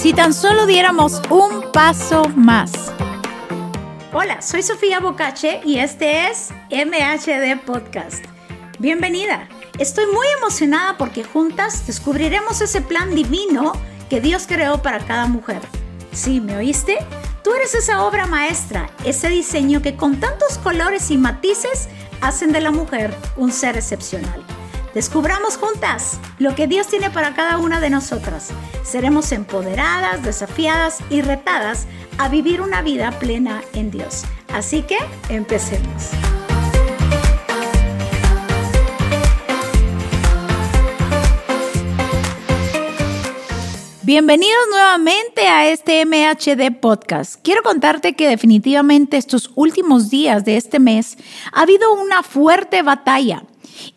Si tan solo diéramos un paso más. Hola, soy Sofía Bocache y este es MHD Podcast. Bienvenida. Estoy muy emocionada porque juntas descubriremos ese plan divino que Dios creó para cada mujer. ¿Sí, me oíste? Tú eres esa obra maestra, ese diseño que con tantos colores y matices hacen de la mujer un ser excepcional. Descubramos juntas lo que Dios tiene para cada una de nosotras. Seremos empoderadas, desafiadas y retadas a vivir una vida plena en Dios. Así que empecemos. Bienvenidos nuevamente a este MHD Podcast. Quiero contarte que definitivamente estos últimos días de este mes ha habido una fuerte batalla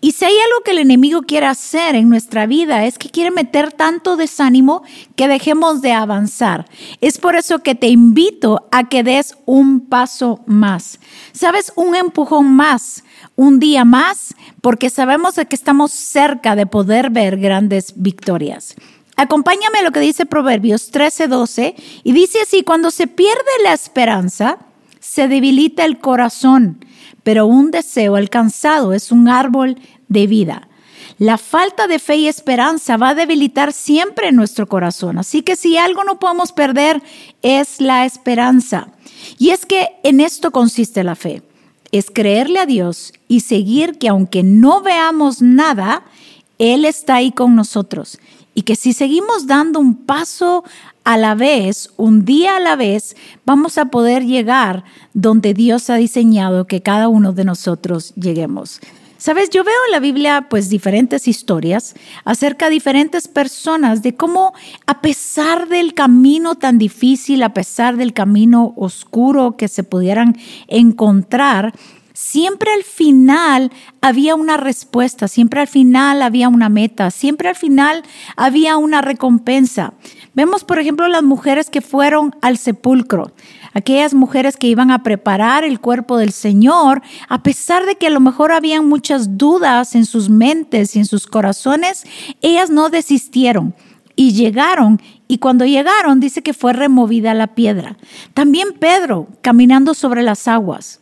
y si hay algo que el enemigo quiere hacer en nuestra vida es que quiere meter tanto desánimo que dejemos de avanzar. Es por eso que te invito a que des un paso más. ¿Sabes? Un empujón más, un día más, porque sabemos que estamos cerca de poder ver grandes victorias. Acompáñame a lo que dice Proverbios 13:12 y dice así, cuando se pierde la esperanza, se debilita el corazón pero un deseo alcanzado es un árbol de vida. La falta de fe y esperanza va a debilitar siempre nuestro corazón. Así que si algo no podemos perder es la esperanza. Y es que en esto consiste la fe. Es creerle a Dios y seguir que aunque no veamos nada, Él está ahí con nosotros. Y que si seguimos dando un paso a la vez, un día a la vez, vamos a poder llegar donde Dios ha diseñado que cada uno de nosotros lleguemos. Sabes, yo veo en la Biblia pues diferentes historias acerca de diferentes personas de cómo a pesar del camino tan difícil, a pesar del camino oscuro que se pudieran encontrar, siempre al final había una respuesta, siempre al final había una meta, siempre al final había una recompensa. Vemos, por ejemplo, las mujeres que fueron al sepulcro, aquellas mujeres que iban a preparar el cuerpo del Señor, a pesar de que a lo mejor habían muchas dudas en sus mentes y en sus corazones, ellas no desistieron y llegaron y cuando llegaron dice que fue removida la piedra. También Pedro caminando sobre las aguas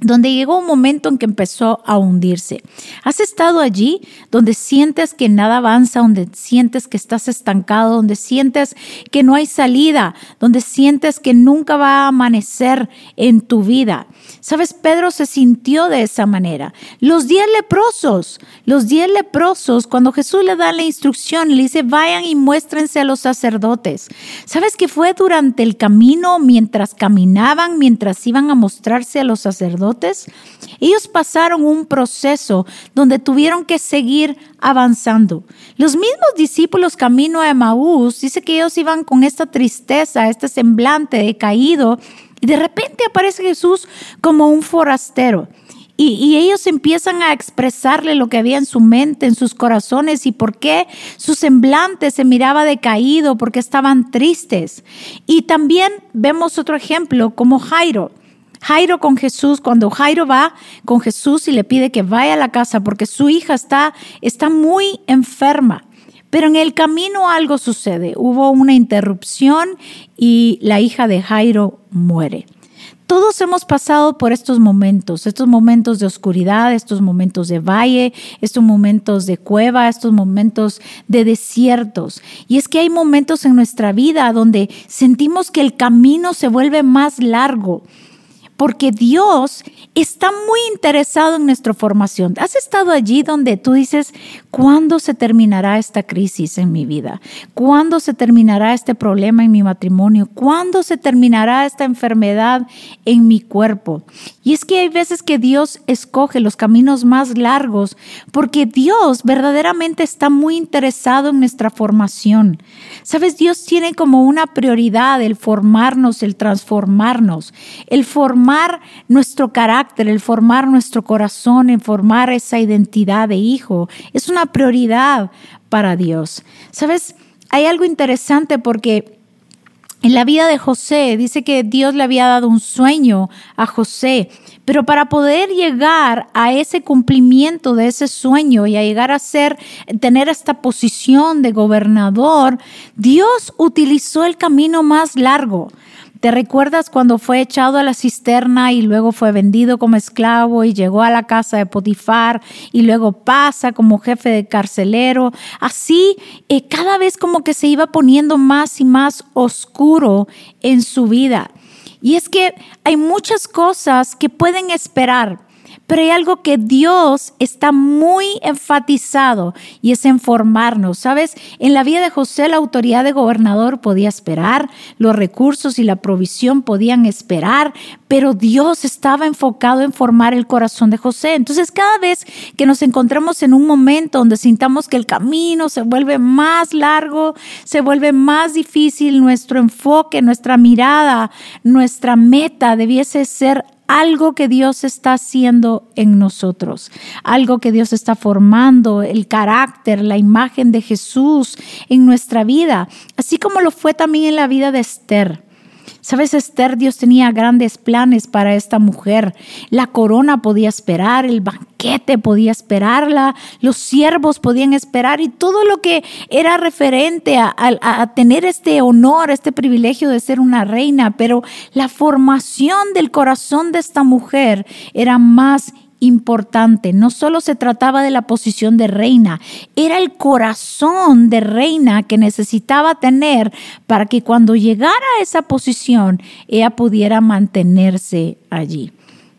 donde llegó un momento en que empezó a hundirse. ¿Has estado allí donde sientes que nada avanza, donde sientes que estás estancado, donde sientes que no hay salida, donde sientes que nunca va a amanecer en tu vida? Sabes, Pedro se sintió de esa manera. Los diez leprosos, los diez leprosos, cuando Jesús le da la instrucción, le dice, vayan y muéstrense a los sacerdotes. ¿Sabes que fue durante el camino, mientras caminaban, mientras iban a mostrarse a los sacerdotes? Ellos pasaron un proceso donde tuvieron que seguir avanzando. Los mismos discípulos camino a Emaús, dice que ellos iban con esta tristeza, este semblante decaído, y de repente aparece Jesús como un forastero. Y, ellos empiezan a expresarle lo que había en su mente, en sus corazones y por qué su semblante se miraba decaído, porque estaban tristes. Y también vemos otro ejemplo como Jairo. Jairo con Jesús, cuando Jairo va con Jesús y le pide que vaya a la casa porque su hija está, está muy enferma. Pero en el camino algo sucede. Hubo una interrupción y la hija de Jairo muere. Todos hemos pasado por estos momentos, estos momentos de oscuridad, estos momentos de valle, estos momentos de cueva, estos momentos de desiertos. Y es que hay momentos en nuestra vida donde sentimos que el camino se vuelve más largo, porque Dios está muy interesado en nuestra formación. ¿Has estado allí donde tú dices, ¿cuándo se terminará esta crisis en mi vida? ¿Cuándo se terminará este problema en mi matrimonio? ¿Cuándo se terminará esta enfermedad en mi cuerpo? Y es que hay veces que Dios escoge los caminos más largos porque Dios verdaderamente está muy interesado en nuestra formación. Sabes, Dios tiene como una prioridad el formarnos, el transformarnos, el nuestro carácter el formar nuestro corazón, el formar esa identidad de hijo, es una prioridad para Dios. ¿Sabes? Hay algo interesante porque En la vida de José dice que Dios le había dado un sueño a José, pero para poder llegar a ese cumplimiento de ese sueño y a llegar a ser tener esta posición de gobernador, Dios utilizó el camino más largo. ¿Te recuerdas cuando fue echado a la cisterna y luego fue vendido como esclavo y llegó a la casa de Potifar y luego pasa como jefe de carcelero? Así, eh, cada vez como que se iba poniendo más y más oscuro en su vida. Y es que hay muchas cosas que pueden esperar, pero hay algo que Dios está muy enfatizado y es en formarnos. ¿Sabes? En la vida de José la autoridad de gobernador podía esperar, los recursos y la provisión podían esperar, pero Dios estaba enfocado en formar el corazón de José. Entonces cada vez que nos encontramos en un momento donde sintamos que el camino se vuelve más largo, se vuelve más difícil, nuestro enfoque, nuestra mirada, nuestra meta debiese ser algo que Dios está haciendo en nosotros, algo que Dios está formando, el carácter, la imagen de Jesús en nuestra vida, así como lo fue también en la vida de Esther. Sabes, Esther, Dios tenía grandes planes para esta mujer. La corona podía esperar, el banquete podía esperarla, los siervos podían esperar y todo lo que era referente a, tener este honor, este privilegio de ser una reina. Pero la formación del corazón de esta mujer era más. No solo se trataba de la posición de reina, era el corazón de reina que necesitaba tener para que cuando llegara a esa posición ella pudiera mantenerse allí.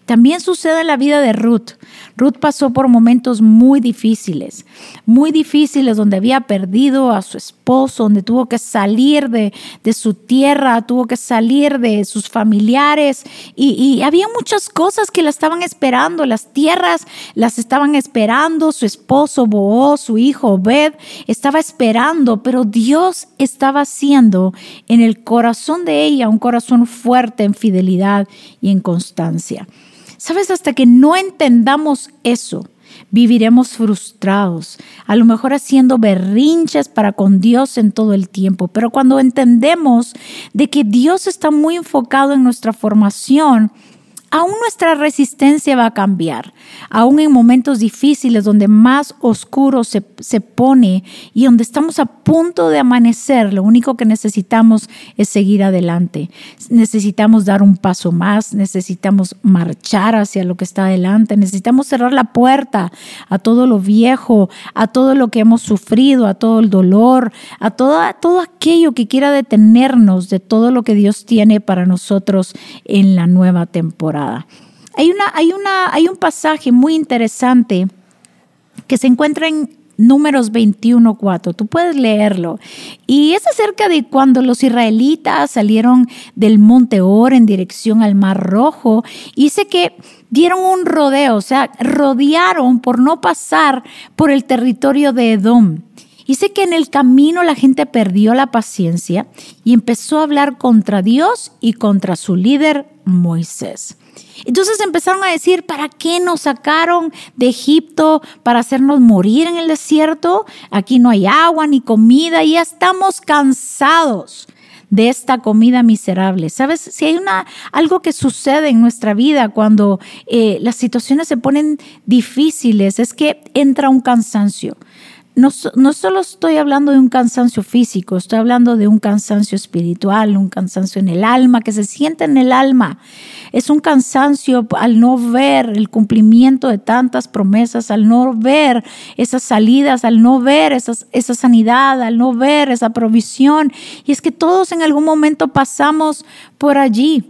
También sucede en la vida de Ruth. Ruth pasó por momentos muy difíciles, muy difíciles donde había perdido a su esposo, donde tuvo que salir de, su tierra, tuvo que salir de sus familiares y, y, había muchas cosas que la estaban esperando, las tierras las estaban esperando, su esposo Booz, su hijo Obed estaba esperando, pero Dios estaba haciendo en el corazón de ella un corazón fuerte en fidelidad y en constancia. Sabes, hasta que no entendamos eso, viviremos frustrados, a lo mejor haciendo berrinches para con Dios en todo el tiempo. Pero cuando entendemos de que Dios está muy enfocado en nuestra formación, aún nuestra resistencia va a cambiar, aún en momentos difíciles donde más oscuro se, se, pone y donde estamos a punto de amanecer, lo único que necesitamos es seguir adelante. Necesitamos dar un paso más, necesitamos marchar hacia lo que está adelante, necesitamos cerrar la puerta a todo lo viejo, a todo lo que hemos sufrido, a todo el dolor, a todo, todo aquello que quiera detenernos de todo lo que Dios tiene para nosotros en la nueva temporada. Hay, una, hay, una, hay un pasaje muy interesante que se encuentra en Números 21.4. Tú puedes leerlo. Y es acerca de cuando los israelitas salieron del monte Or en dirección al Mar Rojo. Y dice que dieron un rodeo, o sea, rodearon por no pasar por el territorio de Edom. Dice que en el camino la gente perdió la paciencia y empezó a hablar contra Dios y contra su líder Moisés. Entonces empezaron a decir, ¿para qué nos sacaron de Egipto para hacernos morir en el desierto? Aquí no hay agua ni comida y ya estamos cansados de esta comida miserable. ¿Sabes? Si hay una, algo que sucede en nuestra vida cuando eh, las situaciones se ponen difíciles, es que entra un cansancio no, no solo estoy hablando de un cansancio físico, estoy hablando de un cansancio espiritual, un cansancio en el alma, que se siente en el alma. Es un cansancio al no ver el cumplimiento de tantas promesas, al no ver esas salidas, al no ver esas, esa sanidad, al no ver esa provisión. Y es que todos en algún momento pasamos por allí.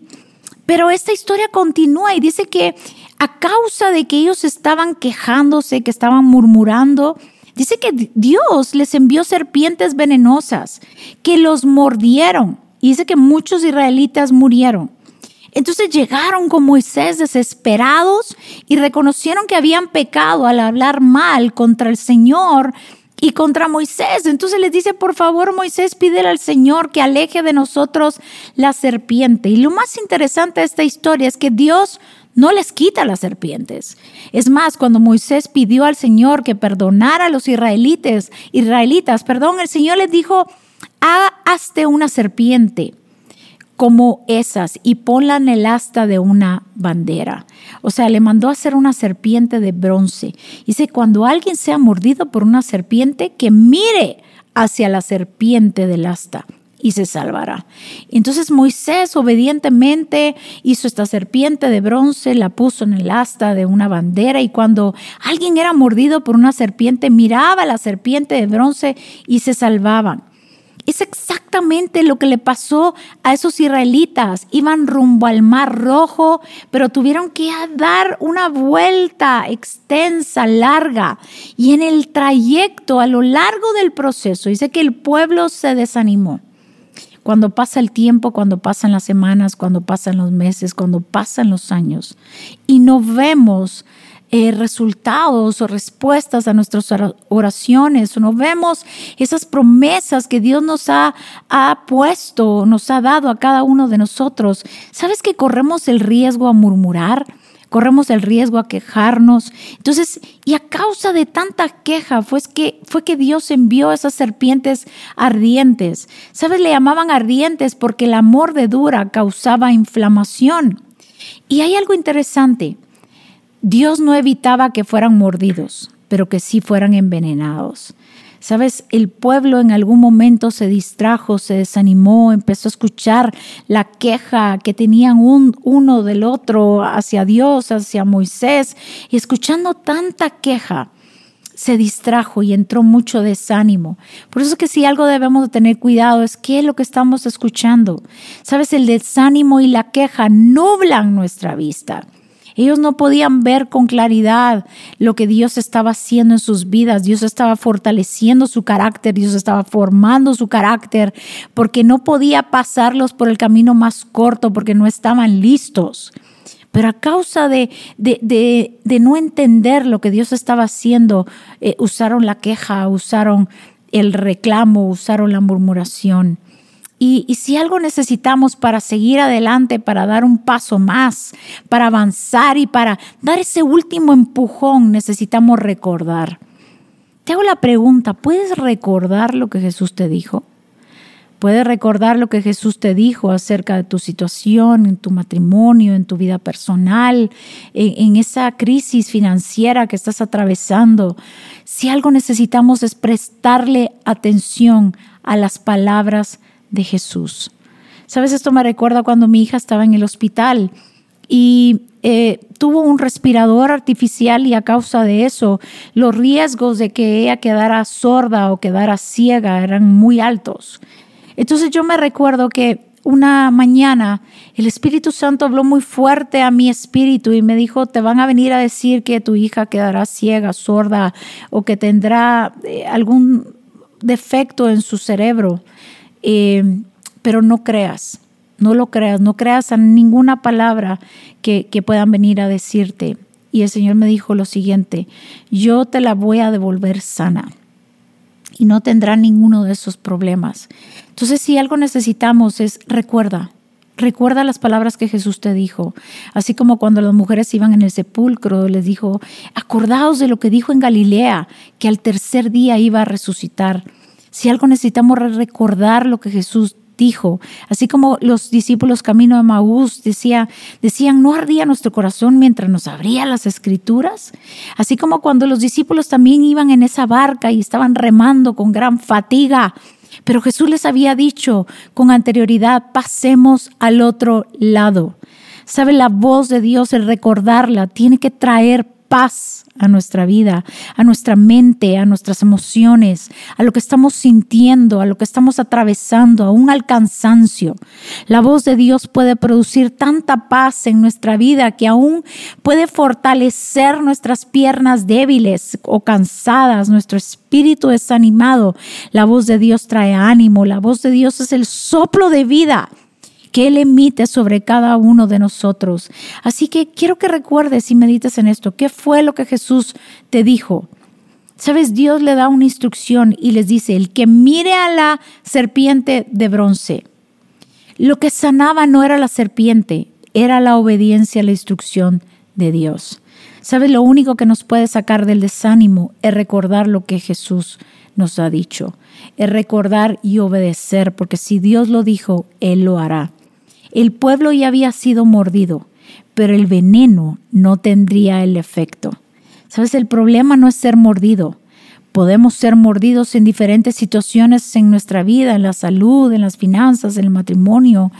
Pero esta historia continúa y dice que a causa de que ellos estaban quejándose, que estaban murmurando, Dice que Dios les envió serpientes venenosas que los mordieron. Y dice que muchos israelitas murieron. Entonces llegaron con Moisés desesperados y reconocieron que habían pecado al hablar mal contra el Señor y contra Moisés. Entonces les dice, por favor, Moisés, pídele al Señor que aleje de nosotros la serpiente. Y lo más interesante de esta historia es que Dios no les quita las serpientes. Es más, cuando Moisés pidió al Señor que perdonara a los israelitas, israelitas, perdón, el Señor les dijo, hazte una serpiente. como esas y ponla en el asta de una bandera. O sea, le mandó a hacer una serpiente de bronce. Dice, cuando alguien sea mordido por una serpiente, que mire hacia la serpiente del asta y se salvará. Entonces Moisés obedientemente hizo esta serpiente de bronce, la puso en el asta de una bandera y cuando alguien era mordido por una serpiente, miraba la serpiente de bronce y se salvaban. Es exactamente lo que le pasó a esos israelitas. Iban rumbo al Mar Rojo, pero tuvieron que dar una vuelta extensa, larga. Y en el trayecto, a lo largo del proceso, dice que el pueblo se desanimó. Cuando pasa el tiempo, cuando pasan las semanas, cuando pasan los meses, cuando pasan los años, y no vemos eh, resultados o respuestas a nuestras oraciones, o no vemos esas promesas que Dios nos ha, ha puesto, nos ha dado a cada uno de nosotros. ¿Sabes que corremos el riesgo a murmurar? Corremos el riesgo a quejarnos. Entonces, y a causa de tanta queja fue que, fue que Dios envió esas serpientes ardientes. ¿Sabes? Le llamaban ardientes porque el amor de dura causaba inflamación. Y hay algo interesante. Dios no evitaba que fueran mordidos, pero que sí fueran envenenados. Sabes, el pueblo en algún momento se distrajo, se desanimó, empezó a escuchar la queja que tenían uno del otro hacia Dios, hacia Moisés, y escuchando tanta queja, se distrajo y entró mucho desánimo. Por eso que si algo debemos de tener cuidado es qué es lo que estamos escuchando. Sabes, el desánimo y la queja nublan nuestra vista. Ellos no podían ver con claridad lo que Dios estaba haciendo en sus vidas. Dios estaba fortaleciendo su carácter, Dios estaba formando su carácter, porque no podía pasarlos por el camino más corto, porque no estaban listos. Pero a causa de, de, no entender lo que Dios estaba haciendo, eh, usaron la queja, usaron el reclamo, usaron la murmuración. Y, si algo necesitamos para seguir adelante, para dar un paso más, para avanzar y para dar ese último empujón, necesitamos recordar. Te hago la pregunta, ¿puedes recordar lo que Jesús te dijo? ¿Puedes recordar lo que Jesús te dijo acerca de tu situación, en tu matrimonio, en tu vida personal, en, en, esa crisis financiera que estás atravesando? Si algo necesitamos es prestarle atención a las palabras de Jesús. Sabes, esto me recuerda cuando mi hija estaba en el hospital y eh, tuvo un respirador artificial y a causa de eso los riesgos de que ella quedara sorda o quedara ciega eran muy altos. Entonces yo me recuerdo que una mañana el Espíritu Santo habló muy fuerte a mi espíritu y me dijo, te van a venir a decir que tu hija quedará ciega, sorda o que tendrá eh, algún defecto en su cerebro. Eh, pero no creas, no lo creas, no creas a ninguna palabra que, que puedan venir a decirte. Y el Señor me dijo lo siguiente, yo te la voy a devolver sana y no tendrá ninguno de esos problemas. Entonces, si algo necesitamos es recuerda, recuerda las palabras que Jesús te dijo, así como cuando las mujeres iban en el sepulcro, les dijo, acordaos de lo que dijo en Galilea, que al tercer día iba a resucitar. Si algo necesitamos recordar lo que Jesús dijo, así como los discípulos camino de Maús decía, decían, ¿no ardía nuestro corazón mientras nos abría las escrituras? Así como cuando los discípulos también iban en esa barca y estaban remando con gran fatiga, pero Jesús les había dicho con anterioridad, pasemos al otro lado. ¿Sabe? La voz de Dios, el recordarla, tiene que traer paz a nuestra vida, a nuestra mente, a nuestras emociones, a lo que estamos sintiendo, a lo que estamos atravesando, aún al cansancio. La voz de Dios puede producir tanta paz en nuestra vida que aún puede fortalecer nuestras piernas débiles o cansadas, nuestro espíritu desanimado. La voz de Dios trae ánimo, la voz de Dios es el soplo de vida que Él emite sobre cada uno de nosotros. Así que quiero que recuerdes y medites en esto. ¿Qué fue lo que Jesús te dijo? Sabes, Dios le da una instrucción y les dice, el que mire a la serpiente de bronce. Lo que sanaba no era la serpiente, era la obediencia a la instrucción de Dios. Sabes, lo único que nos puede sacar del desánimo es recordar lo que Jesús nos ha dicho, es recordar y obedecer, porque si Dios lo dijo, Él lo hará. El pueblo ya había sido mordido, pero el veneno no tendría el efecto. Sabes, el problema no es ser mordido. Podemos ser mordidos en diferentes situaciones en nuestra vida, en la salud, en las finanzas, en el matrimonio,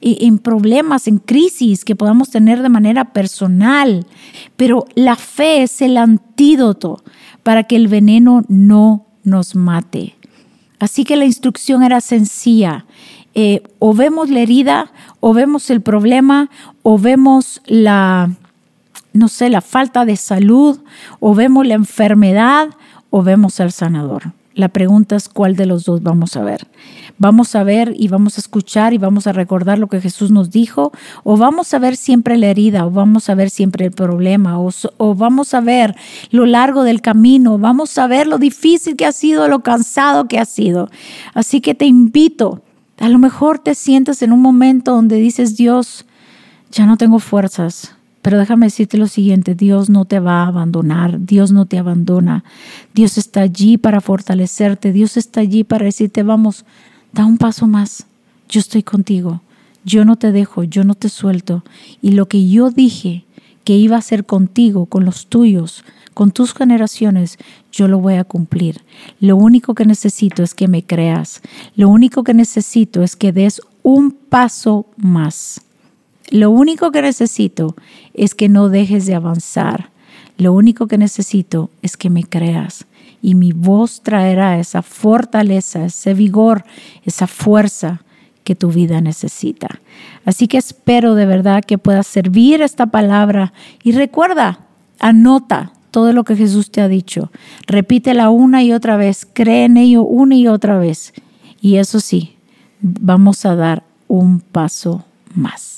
en problemas, en crisis que podamos tener de manera personal. Pero la fe es el antídoto para que el veneno no nos mate. Así que la instrucción era sencilla. Eh, o vemos la herida, o vemos el problema, o vemos la, no sé, la falta de salud, o vemos la enfermedad, o vemos al sanador. La pregunta es cuál de los dos vamos a ver. ¿Vamos a ver y vamos a escuchar y vamos a recordar lo que Jesús nos dijo? ¿O vamos a ver siempre la herida? ¿O vamos a ver siempre el problema? ¿O, o vamos a ver lo largo del camino? ¿Vamos a ver lo difícil que ha sido, lo cansado que ha sido? Así que te invito. A lo mejor te sientas en un momento donde dices, Dios, ya no tengo fuerzas, pero déjame decirte lo siguiente, Dios no te va a abandonar, Dios no te abandona, Dios está allí para fortalecerte, Dios está allí para decirte, vamos, da un paso más, yo estoy contigo, yo no te dejo, yo no te suelto, y lo que yo dije que iba a hacer contigo, con los tuyos, con tus generaciones, yo lo voy a cumplir. Lo único que necesito es que me creas, lo único que necesito es que des un paso más. Lo único que necesito es que no dejes de avanzar. Lo único que necesito es que me creas y mi voz traerá esa fortaleza, ese vigor, esa fuerza que tu vida necesita. Así que espero de verdad que puedas servir esta palabra y recuerda, anota todo lo que Jesús te ha dicho. Repítela una y otra vez, cree en ello una y otra vez. Y eso sí, vamos a dar un paso más.